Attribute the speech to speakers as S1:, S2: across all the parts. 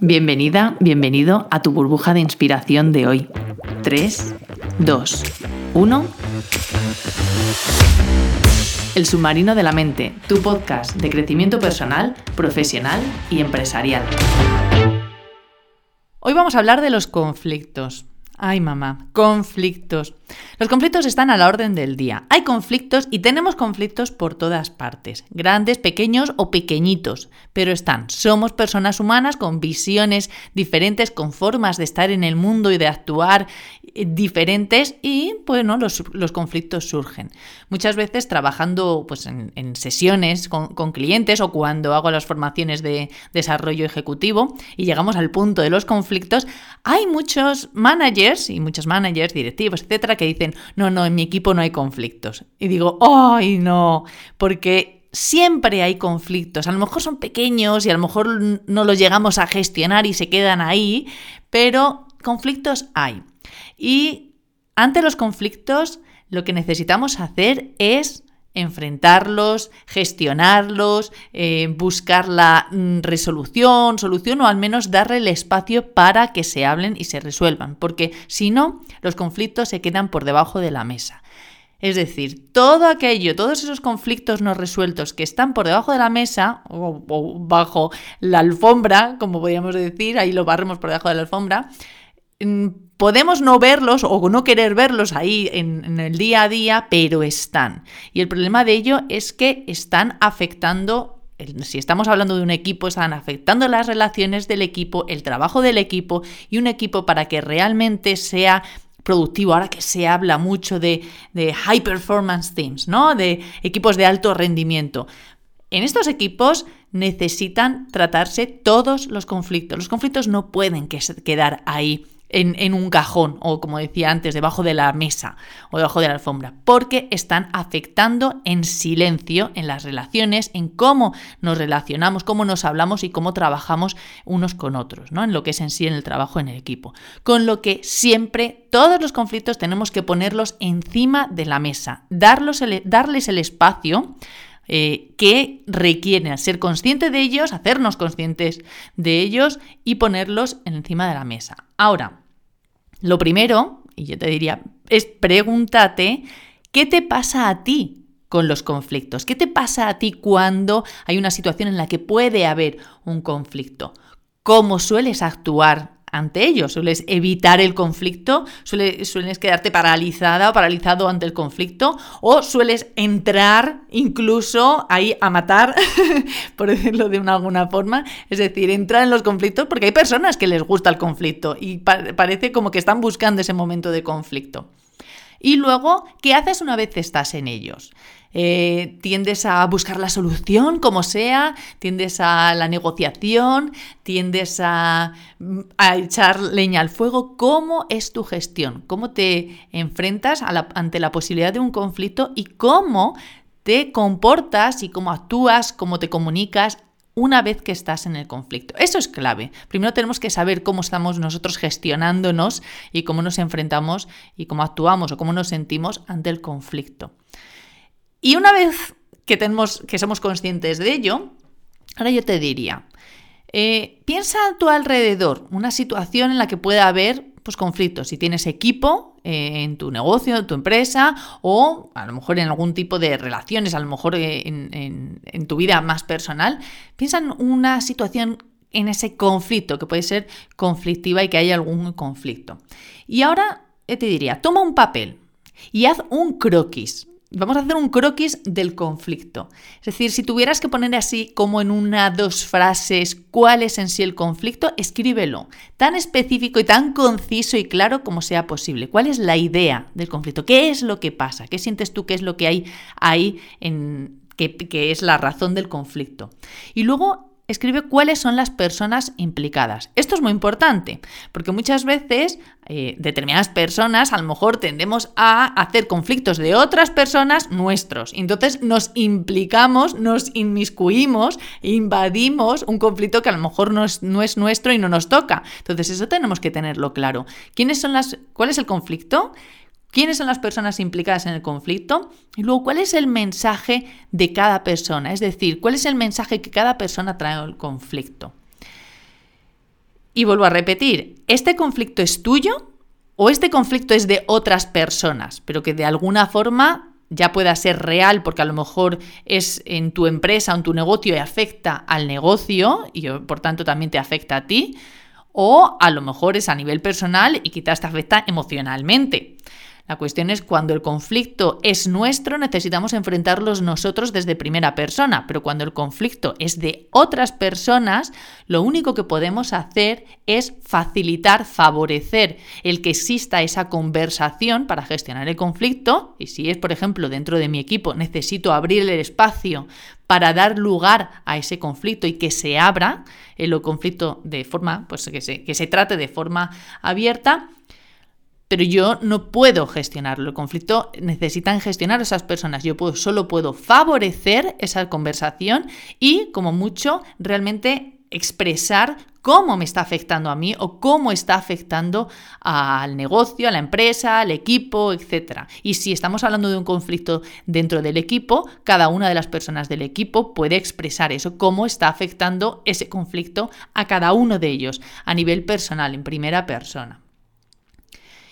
S1: Bienvenida, bienvenido a tu burbuja de inspiración de hoy. 3, 2, 1. El submarino de la mente, tu podcast de crecimiento personal, profesional y empresarial. Hoy vamos a hablar de los conflictos. Ay, mamá, conflictos. Los conflictos están a la orden del día. Hay conflictos y tenemos conflictos por todas partes, grandes, pequeños o pequeñitos, pero están. Somos personas humanas con visiones diferentes, con formas de estar en el mundo y de actuar eh, diferentes y, bueno, los, los conflictos surgen. Muchas veces trabajando pues, en, sesiones con, con clientes o cuando hago las formaciones de desarrollo ejecutivo y llegamos al punto de los conflictos, hay muchos managers y muchos managers, directivos, etcétera, que dicen, no, no, en mi equipo no hay conflictos. Y digo, ¡ay, no! Porque siempre hay conflictos. A lo mejor son pequeños y a lo mejor no los llegamos a gestionar y se quedan ahí, pero conflictos hay. Y ante los conflictos, lo que necesitamos hacer es enfrentarlos, gestionarlos, eh, buscar la mm, resolución, solución o al menos darle el espacio para que se hablen y se resuelvan, porque si no, los conflictos se quedan por debajo de la mesa. Es decir, todo aquello, todos esos conflictos no resueltos que están por debajo de la mesa o, o bajo la alfombra, como podríamos decir, ahí lo barremos por debajo de la alfombra, Podemos no verlos o no querer verlos ahí en, el día a día, pero están. Y el problema de ello es que están afectando si estamos hablando de un equipo, están afectando las relaciones del equipo, el trabajo del equipo y un equipo para que realmente sea productivo, ahora que se habla mucho de, de, high performance teams, ¿no? De equipos de alto rendimiento. En estos equipos necesitan tratarse todos los conflictos. Los conflictos no pueden quedar ahí en, un cajón o como decía antes, debajo de la mesa o debajo de la alfombra, porque están afectando en silencio en las relaciones, en cómo nos relacionamos, cómo nos hablamos y cómo trabajamos unos con otros, ¿no? En lo que es en sí en el trabajo en el equipo. Con lo que siempre todos los conflictos tenemos que ponerlos encima de la mesa, darles el espacio eh, que requieren ser conscientes de ellos, hacernos conscientes de ellos y ponerlos encima de la mesa. Ahora, lo primero, y yo te diría, es pregúntate qué te pasa a ti con los conflictos. ¿Qué te pasa a ti cuando hay una situación en la que puede haber un conflicto? ¿Cómo sueles actuar ante ello, sueles evitar el conflicto, sueles, quedarte paralizada o paralizado ante el conflicto, o sueles entrar incluso ahí a matar, por decirlo de una, alguna forma, es decir, entrar en los conflictos, porque hay personas que les gusta el conflicto y parece como que están buscando ese momento de conflicto. Y luego, ¿qué haces una vez estás en ellos? Eh, tiendes a buscar la solución como sea, tiendes a la negociación, tiendes a, echar leña al fuego. ¿Cómo es tu gestión? ¿Cómo te enfrentas ante la posibilidad de un conflicto y cómo te comportas y cómo actúas, cómo te comunicas una vez que estás en el conflicto. Eso es clave. Primero tenemos que saber cómo estamos nosotros gestionándonos y cómo nos enfrentamos y cómo actuamos o cómo nos sentimos ante el conflicto. Y una vez que, tenemos, que somos conscientes de ello, ahora yo te diría, eh, piensa a tu alrededor una situación en la que pueda haber pues, conflictos. Si tienes equipo eh, en tu negocio, en tu empresa, o a lo mejor en algún tipo de relaciones, a lo mejor eh, en, en tu vida más personal, piensa en una situación en ese conflicto, que puede ser conflictiva y que haya algún conflicto. Y ahora te diría, toma un papel y haz un croquis. Vamos a hacer un croquis del conflicto. Es decir, si tuvieras que poner así como en una, dos frases cuál es en sí el conflicto, escríbelo. Tan específico y tan conciso y claro como sea posible. ¿Cuál es la idea del conflicto? ¿Qué es lo que pasa? ¿Qué sientes tú que es lo que hay ahí en, que, es la razón del conflicto. Y luego escribe cuáles son las personas implicadas. Esto es muy importante, porque muchas veces eh, determinadas personas a lo mejor tendemos a hacer conflictos de otras personas nuestros. Entonces nos implicamos, nos inmiscuimos, invadimos un conflicto que a lo mejor no es, no es nuestro y no nos toca. Entonces eso tenemos que tenerlo claro. ¿Quiénes son las, ¿Cuál es el conflicto? Quiénes son las personas implicadas en el conflicto y luego cuál es el mensaje de cada persona, es decir, cuál es el mensaje que cada persona trae al conflicto. Y vuelvo a repetir, ¿este conflicto es tuyo o este conflicto es de otras personas, pero que de alguna forma ya pueda ser real porque a lo mejor es en tu empresa o en tu negocio y afecta al negocio y por tanto también te afecta a ti, o a lo mejor es a nivel personal y quizás te afecta emocionalmente. La cuestión es cuando el conflicto es nuestro, necesitamos enfrentarlos nosotros desde primera persona, pero cuando el conflicto es de otras personas, lo único que podemos hacer es facilitar, favorecer el que exista esa conversación para gestionar el conflicto. Y si es, por ejemplo, dentro de mi equipo, necesito abrir el espacio para dar lugar a ese conflicto y que se abra el conflicto de forma, pues que se, que se trate de forma abierta, pero yo no puedo gestionarlo. El conflicto necesitan gestionar esas personas. Yo solo puedo favorecer esa conversación y, como mucho, realmente expresar cómo me está afectando a mí o cómo está afectando al negocio, a la empresa, al equipo, etc. Y si estamos hablando de un conflicto dentro del equipo, cada una de las personas del equipo puede expresar eso, cómo está afectando ese conflicto a cada uno de ellos a nivel personal, en primera persona.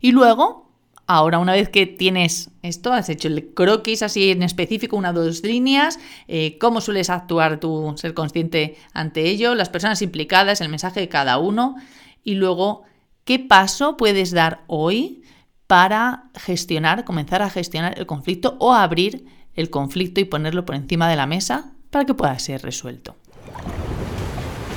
S1: Y luego, ahora una vez que tienes esto, has hecho el croquis así en específico, una o dos líneas, eh, cómo sueles actuar tú, ser consciente ante ello, las personas implicadas, el mensaje de cada uno, y luego, ¿qué paso puedes dar hoy para gestionar, comenzar a gestionar el conflicto o abrir el conflicto y ponerlo por encima de la mesa para que pueda ser resuelto?